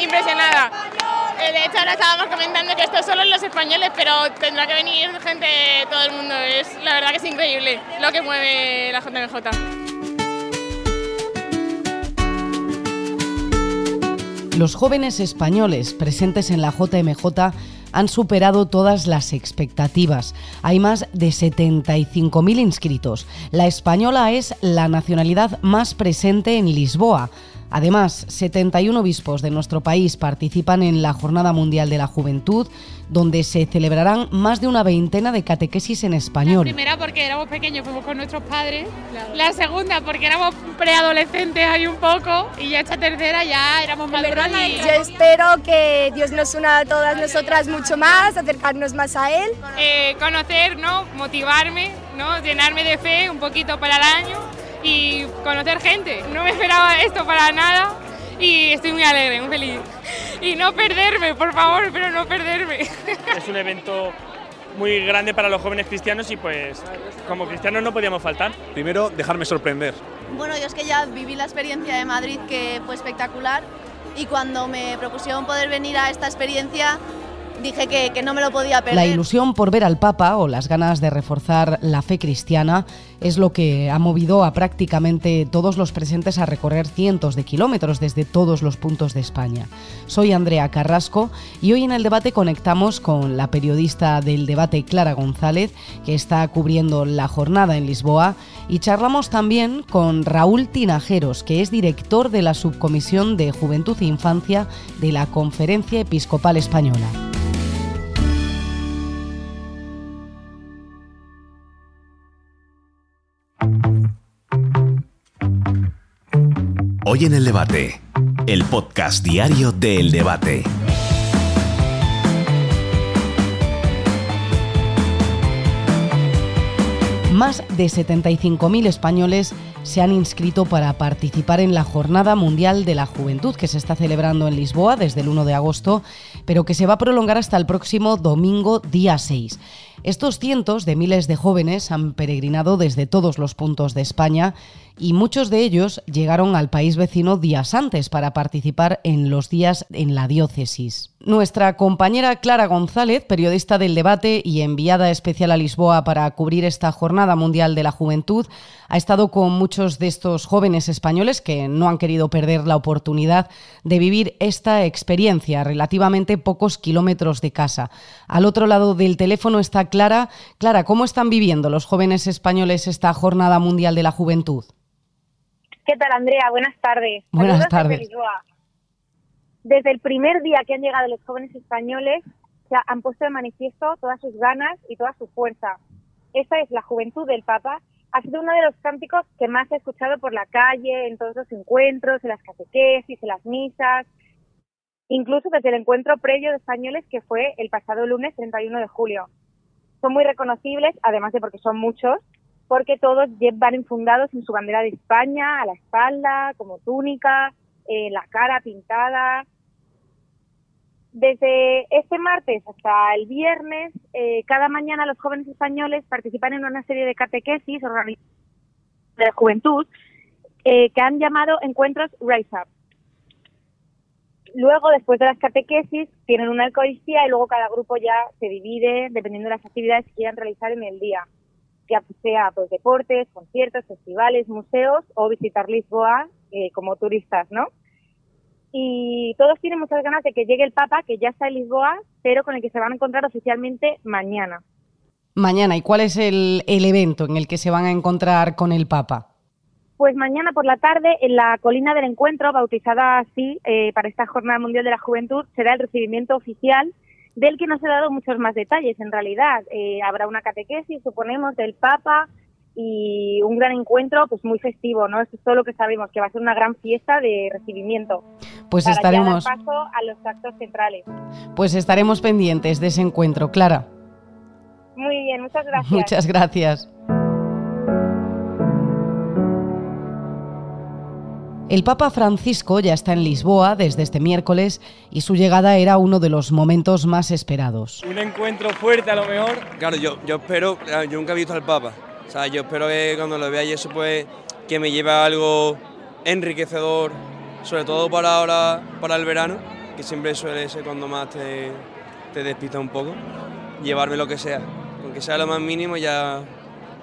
Impresionada. Eh, de hecho, ahora estábamos comentando que esto es solo los españoles, pero tendrá que venir gente de todo el mundo. Es, la verdad que es increíble lo que mueve la JMJ. Los jóvenes españoles presentes en la JMJ han superado todas las expectativas. Hay más de 75.000 inscritos. La española es la nacionalidad más presente en Lisboa. Además, 71 obispos de nuestro país participan en la Jornada Mundial de la Juventud, donde se celebrarán más de una veintena de catequesis en español. La primera porque éramos pequeños, fuimos con nuestros padres. La segunda porque éramos preadolescentes ahí un poco. Y ya esta tercera ya éramos más grandes. Yo espero que Dios nos una a todas nosotras mucho más, acercarnos más a Él. Eh, conocer, ¿no? motivarme, ¿no? llenarme de fe un poquito para el año y conocer gente. No me esperaba esto para nada y estoy muy alegre, muy feliz. Y no perderme, por favor, pero no perderme. Es un evento muy grande para los jóvenes cristianos y pues como cristianos no podíamos faltar. Primero, dejarme sorprender. Bueno, yo es que ya viví la experiencia de Madrid que fue espectacular y cuando me propusieron poder venir a esta experiencia dije que, no me lo podía perder. La ilusión por ver al Papa o las ganas de reforzar la fe cristiana es lo que ha movido a prácticamente todos los presentes a recorrer cientos de kilómetros desde todos los puntos de España. Soy Andrea Carrasco y hoy en el debate conectamos con la periodista del debate Clara González, que está cubriendo la jornada en Lisboa, y charlamos también con Raúl Tinajeros, que es director de la Subcomisión de Juventud e Infancia de la Conferencia Episcopal Española. Hoy en el debate, el podcast diario de El Debate. Más de 75.000 españoles se han inscrito para participar en la Jornada Mundial de la Juventud que se está celebrando en Lisboa desde el 1 de agosto, pero que se va a prolongar hasta el próximo domingo día 6. Estos cientos de miles de jóvenes han peregrinado desde todos los puntos de España y muchos de ellos llegaron al país vecino días antes para participar en los días en la diócesis. Nuestra compañera Clara González, periodista del debate y enviada especial a Lisboa para cubrir esta Jornada Mundial de la Juventud, ha estado con muchos de estos jóvenes españoles que no han querido perder la oportunidad de vivir esta experiencia relativamente pocos kilómetros de casa. Al otro lado del teléfono está Clara. Clara, ¿cómo están viviendo los jóvenes españoles esta Jornada Mundial de la Juventud? ¿Qué tal, Andrea? Buenas tardes. Buenas tardes. Desde el primer día que han llegado los jóvenes españoles, se han puesto de manifiesto todas sus ganas y toda su fuerza. Esta es la juventud del Papa. Ha sido uno de los cánticos que más he escuchado por la calle, en todos los encuentros, en las catequesis, en las misas, incluso desde el encuentro previo de españoles que fue el pasado lunes 31 de julio. Son muy reconocibles, además de porque son muchos, porque todos van enfundados en su bandera de España, a la espalda, como túnica, eh, la cara pintada. Desde este martes hasta el viernes, eh, cada mañana los jóvenes españoles participan en una serie de catequesis de juventud eh, que han llamado encuentros Rise Up. Luego, después de las catequesis, tienen una Eucaristía y luego cada grupo ya se divide dependiendo de las actividades que quieran realizar en el día ya sea pues deportes, conciertos, festivales, museos o visitar Lisboa eh, como turistas, ¿no? Y todos tienen muchas ganas de que llegue el Papa, que ya está en Lisboa, pero con el que se van a encontrar oficialmente mañana. Mañana, ¿y cuál es el, evento en el que se van a encontrar con el Papa? Pues mañana por la tarde, en la colina del encuentro, bautizada así eh, para esta Jornada Mundial de la Juventud, será el recibimiento oficial del que no se ha dado muchos más detalles en realidad. Eh, habrá una catequesis, suponemos, del Papa y un gran encuentro pues muy festivo, ¿no? Eso es todo lo que sabemos, que va a ser una gran fiesta de recibimiento. Pues estaremos... paso a los actos centrales. Pues estaremos pendientes de ese encuentro, Clara. Muy bien, muchas gracias. Muchas gracias. El Papa Francisco ya está en Lisboa desde este miércoles y su llegada era uno de los momentos más esperados. Un encuentro fuerte a lo mejor. Claro, yo, yo espero, yo nunca he visto al Papa, o sea, yo espero que cuando lo vea y eso pues que me lleve algo enriquecedor, sobre todo para ahora, para el verano, que siempre suele ser cuando más te, te despista un poco, llevarme lo que sea, aunque sea lo más mínimo ya.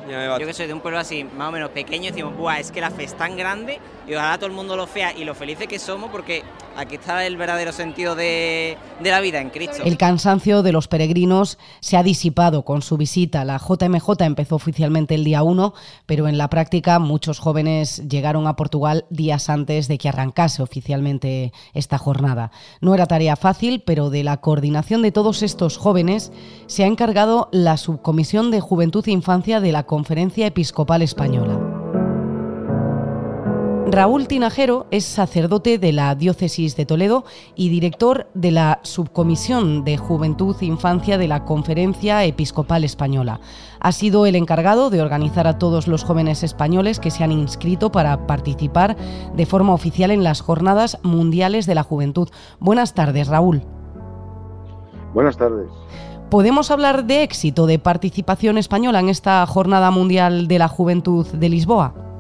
Yo que soy de un pueblo así, más o menos pequeño, decimos, Buah, es que la fe es tan grande y ojalá todo el mundo lo vea y lo felices que somos porque aquí está el verdadero sentido de, la vida en Cristo. El cansancio de los peregrinos se ha disipado con su visita. La JMJ empezó oficialmente el día 1, pero en la práctica muchos jóvenes llegaron a Portugal días antes de que arrancase oficialmente esta jornada. No era tarea fácil, pero de la coordinación de todos estos jóvenes se ha encargado la Subcomisión de Juventud e Infancia de la Conferencia Episcopal Española. Raúl Tinajero es sacerdote de la Diócesis de Toledo y director de la Subcomisión de Juventud e Infancia de la Conferencia Episcopal Española. Ha sido el encargado de organizar a todos los jóvenes españoles que se han inscrito para participar de forma oficial en las Jornadas Mundiales de la Juventud. Buenas tardes, Raúl. Buenas tardes. ¿Podemos hablar de éxito de participación española en esta Jornada Mundial de la Juventud de Lisboa?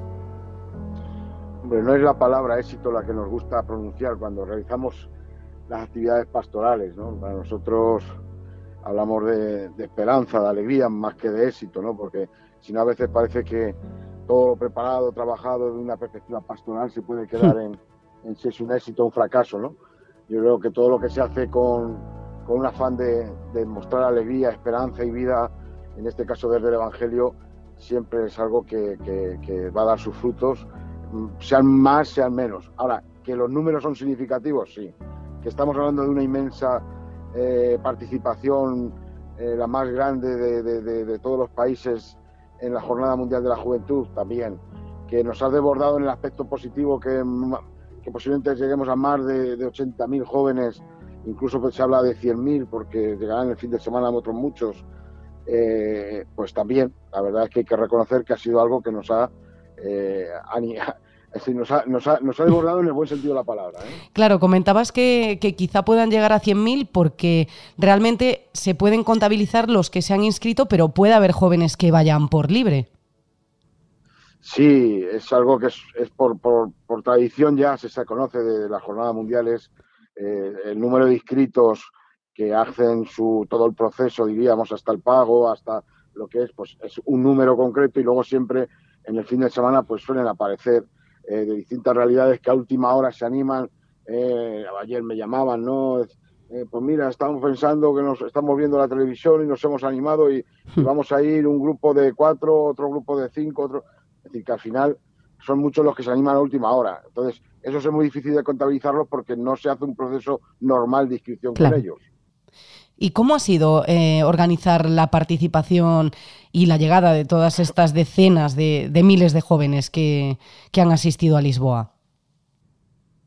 No es la palabra éxito la que nos gusta pronunciar cuando realizamos las actividades pastorales, ¿no? Para nosotros hablamos de, esperanza, de alegría, más que de éxito, ¿no? Porque si no a veces parece que todo lo preparado, trabajado de una perspectiva pastoral se puede quedar en, si es un éxito o un fracaso, ¿no? Yo creo que todo lo que se hace con, un afán de, mostrar alegría, esperanza y vida, en este caso desde el Evangelio, siempre es algo que va a dar sus frutos sean más, sean menos. Ahora, que los números son significativos, sí. Que estamos hablando de una inmensa eh, participación, eh, la más grande de, todos los países en la Jornada Mundial de la Juventud, también. Que nos ha desbordado en el aspecto positivo que, que posiblemente lleguemos a más de, 80.000 jóvenes, incluso pues se habla de 100.000 porque llegarán el fin de semana otros muchos. Eh, pues también, la verdad es que hay que reconocer que ha sido algo que nos ha eh, nos, ha, nos, ha, desbordado en el buen sentido de la palabra. ¿eh? Claro, comentabas que, quizá puedan llegar a 100.000 porque realmente se pueden contabilizar los que se han inscrito, pero puede haber jóvenes que vayan por libre. Sí, es algo que es, por, tradición ya, se, conoce de, las jornadas mundiales, eh, el número de inscritos que hacen su, todo el proceso, diríamos, hasta el pago, hasta lo que es, pues es un número concreto y luego siempre en el fin de semana pues suelen aparecer eh, de distintas realidades que a última hora se animan. Eh, ayer me llamaban, ¿no? Eh, pues mira, estamos pensando que nos estamos viendo la televisión y nos hemos animado y, hmm. vamos a ir un grupo de cuatro, otro grupo de cinco, otro. Es decir, que al final son muchos los que se animan a última hora. Entonces, eso es muy difícil de contabilizarlos porque no se hace un proceso normal de inscripción con ellos. ¿Y cómo ha sido organizar la participación y la llegada de todas estas decenas de, miles de jóvenes que, han asistido a Lisboa?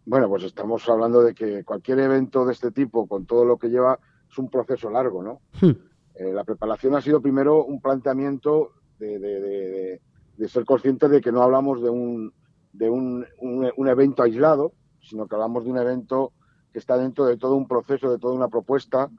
Bueno, pues estamos hablando de que cualquier evento de este tipo, con todo lo que lleva, es un proceso largo, ¿no? Hmm. Eh, la preparación ha sido primero un planteamiento de, ser conscientes de que no hablamos de un, de un, evento aislado, sino que hablamos de un evento que está dentro de todo un proceso, de toda una propuesta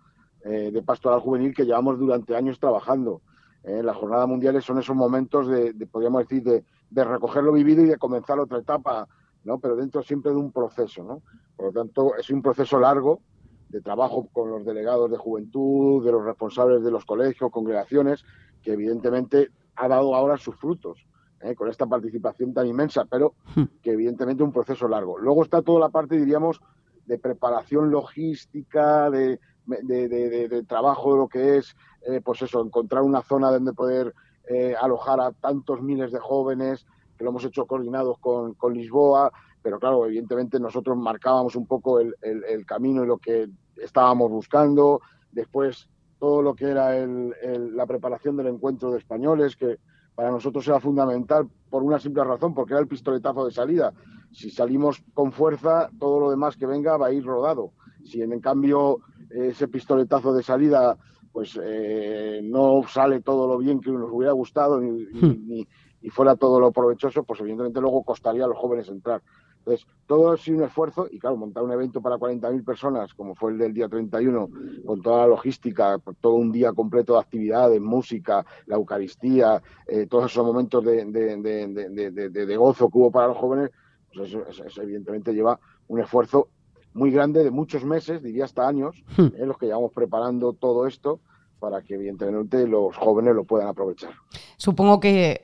eh, de pastoral juvenil que llevamos durante años trabajando. Eh, las jornadas mundiales son esos momentos de, podríamos decir, de, recoger lo vivido y de comenzar otra etapa, ¿no? Pero dentro siempre de un proceso, ¿no? Por lo tanto, es un proceso largo de trabajo con los delegados de juventud, de los responsables de los colegios, congregaciones, que evidentemente ha dado ahora sus frutos. ¿eh? con esta participación tan inmensa, pero hmm. que evidentemente es un proceso largo. Luego está toda la parte, diríamos, de preparación logística, de, de, trabajo de lo que es, eh, pues eso, encontrar una zona donde poder eh, alojar a tantos miles de jóvenes, que lo hemos hecho coordinados con, con Lisboa, pero claro, evidentemente nosotros marcábamos un poco el, el, camino y lo que estábamos buscando, después todo lo que era la preparación del encuentro de españoles, que para nosotros era fundamental por una simple razón, porque era el pistoletazo de salida. Si salimos con fuerza, todo lo demás que venga va a ir rodado. Si en cambio ese pistoletazo de salida pues eh, no sale todo lo bien que nos hubiera gustado hmm. ni, y fuera todo lo provechoso, pues evidentemente luego costaría a los jóvenes entrar. Entonces, todo ha sido un esfuerzo y claro, montar un evento para 40.000 personas, como fue el del día 31, con toda la logística, todo un día completo de actividades, música, la Eucaristía, eh, todos esos momentos de, de, gozo que hubo para los jóvenes, pues eso, evidentemente lleva un esfuerzo muy grande de muchos meses, diría hasta años, hmm. en los que llevamos preparando todo esto para que evidentemente los jóvenes lo puedan aprovechar. Supongo que,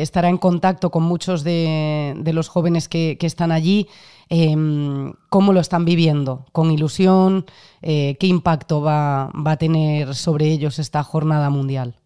estará en contacto con muchos de, los jóvenes que, están allí. Em, ¿Cómo lo están viviendo? ¿Con ilusión? Eh, ¿Qué impacto va, va, a tener sobre ellos esta jornada mundial?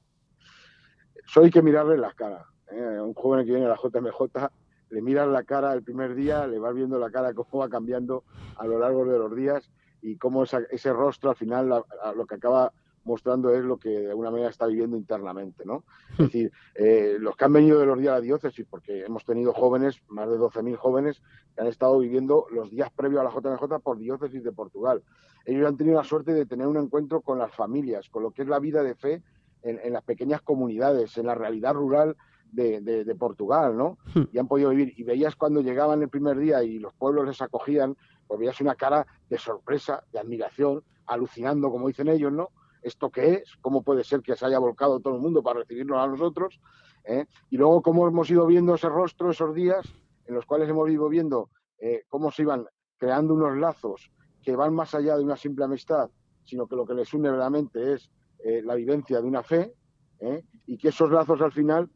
Eso hay que mirarle las caras. ¿eh? Un joven que viene a la JMJ, le miras la cara el primer día, le vas viendo la cara cómo va cambiando a lo largo de los días y cómo ese rostro al final lo que acaba mostrando es lo que de alguna manera está viviendo internamente, ¿no? Es decir, eh, los que han venido de los días a la diócesis, porque hemos tenido jóvenes, más de 12.000 jóvenes, que han estado viviendo los días previos a la JMJ por diócesis de Portugal. Ellos han tenido la suerte de tener un encuentro con las familias, con lo que es la vida de fe en, las pequeñas comunidades, en la realidad rural de, Portugal, ¿no? Hmm. Y han podido vivir. Y veías cuando llegaban el primer día y los pueblos les acogían, pues veías una cara de sorpresa, de admiración, alucinando, como dicen ellos, ¿no? ¿Esto qué es? ¿Cómo puede ser que se haya volcado todo el mundo para recibirnos a nosotros? ¿Eh? Y luego cómo hemos ido viendo ese rostro esos días en los cuales hemos ido viendo eh, cómo se iban creando unos lazos que van más allá de una simple amistad, sino que lo que les une verdaderamente es eh, la vivencia de una fe, y que esos lazos al final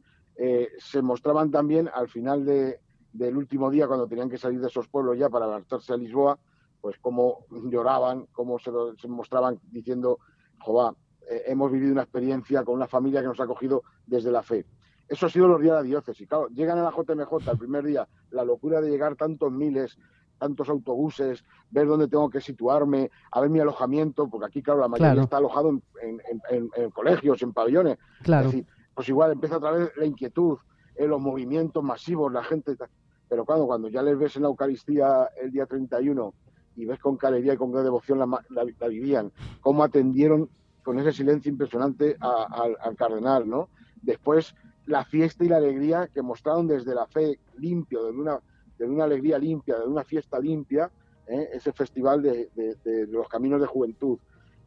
se mostraban también al final del último día, cuando tenían que salir de esos pueblos ya para marcharse a Lisboa, pues cómo lloraban, cómo se, se mostraban diciendo Jová, eh, hemos vivido una experiencia con una familia que nos ha acogido desde la fe. Eso ha sido los días de la diócesis. Claro, llegan a la JMJ el primer día, la locura de llegar tantos miles, tantos autobuses, ver dónde tengo que situarme, a ver mi alojamiento, porque aquí, claro, la mayoría está alojado en, colegios, en pabellones. Claro. Pues igual empieza otra vez la inquietud, eh, los movimientos masivos, la gente. Pero cuando, cuando ya les ves en la Eucaristía el día 31 y ves con alegría y con qué devoción la, vivían, cómo atendieron con ese silencio impresionante al cardenal, ¿no? Después, la fiesta y la alegría que mostraron desde la fe limpio, de una, de una alegría limpia, de una fiesta limpia, ¿eh? ese festival de, los caminos de juventud.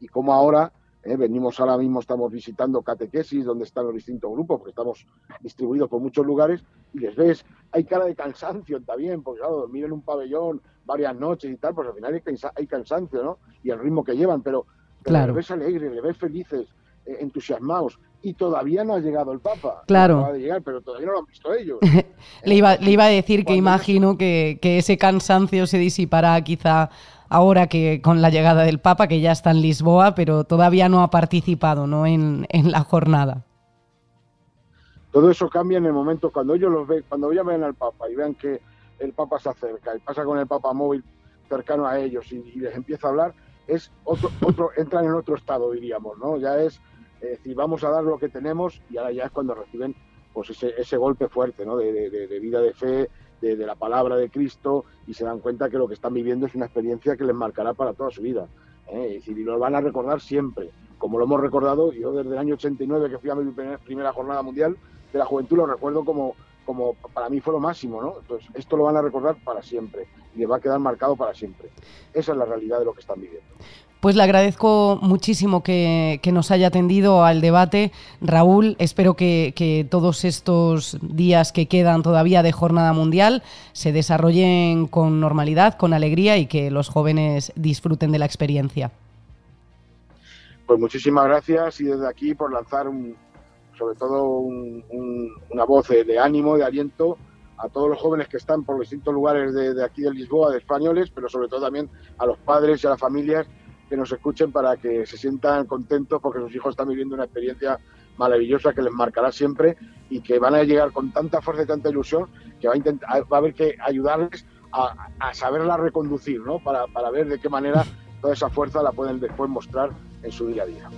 Y cómo ahora, ¿eh? venimos ahora mismo, estamos visitando catequesis, donde están los distintos grupos, porque estamos distribuidos por muchos lugares, y les ves, hay cara de cansancio también, porque claro, dormir en un pabellón, varias noches y tal, pues al final hay, cansancio, ¿no? Y el ritmo que llevan, pero, claro. le ves alegres, le ves felices, eh, entusiasmados. Y todavía no ha llegado el Papa. Claro. No de llegar, pero todavía no lo han visto ellos. le, iba, le iba a decir que imagino que, ese cansancio se disipará quizá ahora que con la llegada del Papa, que ya está en Lisboa, pero todavía no ha participado ¿no? En, en la jornada. Todo eso cambia en el momento cuando ellos los ven, cuando ya ven al Papa y vean que el Papa se acerca y pasa con el Papa móvil cercano a ellos y, les empieza a hablar, es otro, otro, entran en otro estado, diríamos, ¿no? Ya es decir, vamos a dar lo que tenemos y ahora ya es cuando reciben pues ese, golpe fuerte, ¿no? De, vida de fe, de, la palabra de Cristo y se dan cuenta que lo que están viviendo es una experiencia que les marcará para toda su vida. ¿eh? Es decir, y lo van a recordar siempre, como lo hemos recordado, yo desde el año 89 que fui a mi primera jornada mundial de la juventud lo recuerdo como como para mí fue lo máximo, ¿no? Entonces, esto lo van a recordar para siempre y le va a quedar marcado para siempre. Esa es la realidad de lo que están viviendo. Pues le agradezco muchísimo que, nos haya atendido al debate. Raúl, espero que, todos estos días que quedan todavía de Jornada Mundial se desarrollen con normalidad, con alegría y que los jóvenes disfruten de la experiencia. Pues muchísimas gracias y desde aquí por lanzar un, sobre todo una voz de, ánimo, de aliento a todos los jóvenes que están por distintos lugares de, aquí de Lisboa, de españoles, pero sobre todo también a los padres y a las familias que nos escuchen para que se sientan contentos porque sus hijos están viviendo una experiencia maravillosa que les marcará siempre y que van a llegar con tanta fuerza y tanta ilusión que va a, intentar, va a haber que ayudarles a, saberla reconducir, ¿no? Para ver de qué manera toda esa fuerza la pueden después mostrar en su día a día.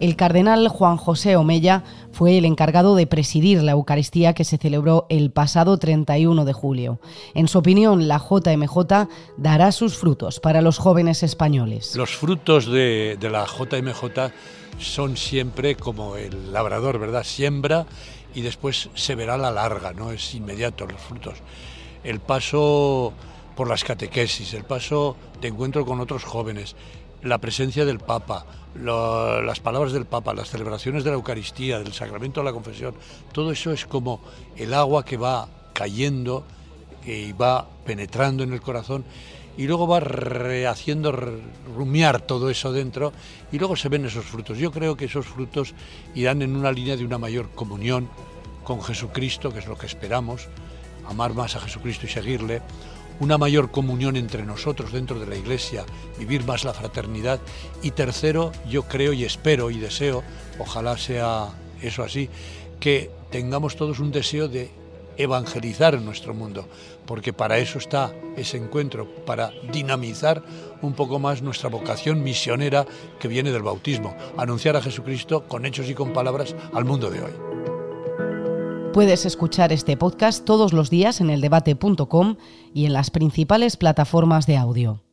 El cardenal Juan José Omella fue el encargado de presidir la Eucaristía que se celebró el pasado 31 de julio. En su opinión, la JMJ dará sus frutos para los jóvenes españoles. Los frutos de, la JMJ son siempre como el labrador, ¿verdad? Siembra y después se verá la larga, no es inmediato los frutos. El paso por las catequesis, el paso de encuentro con otros jóvenes, la presencia del Papa, las palabras del Papa, las celebraciones de la Eucaristía, del sacramento de la confesión, todo eso es como el agua que va cayendo y va penetrando en el corazón y luego va haciendo rumiar todo eso dentro y luego se ven esos frutos. Yo creo que esos frutos irán en una línea de una mayor comunión con Jesucristo, que es lo que esperamos, amar más a Jesucristo y seguirle, una mayor comunión entre nosotros dentro de la Iglesia, vivir más la fraternidad y tercero, yo creo y espero y deseo, ojalá sea eso así, que tengamos todos un deseo de evangelizar en nuestro mundo, porque para eso está ese encuentro, para dinamizar un poco más nuestra vocación misionera que viene del bautismo, anunciar a Jesucristo con hechos y con palabras al mundo de hoy. Puedes escuchar este podcast todos los días en eldebate.com y en las principales plataformas de audio.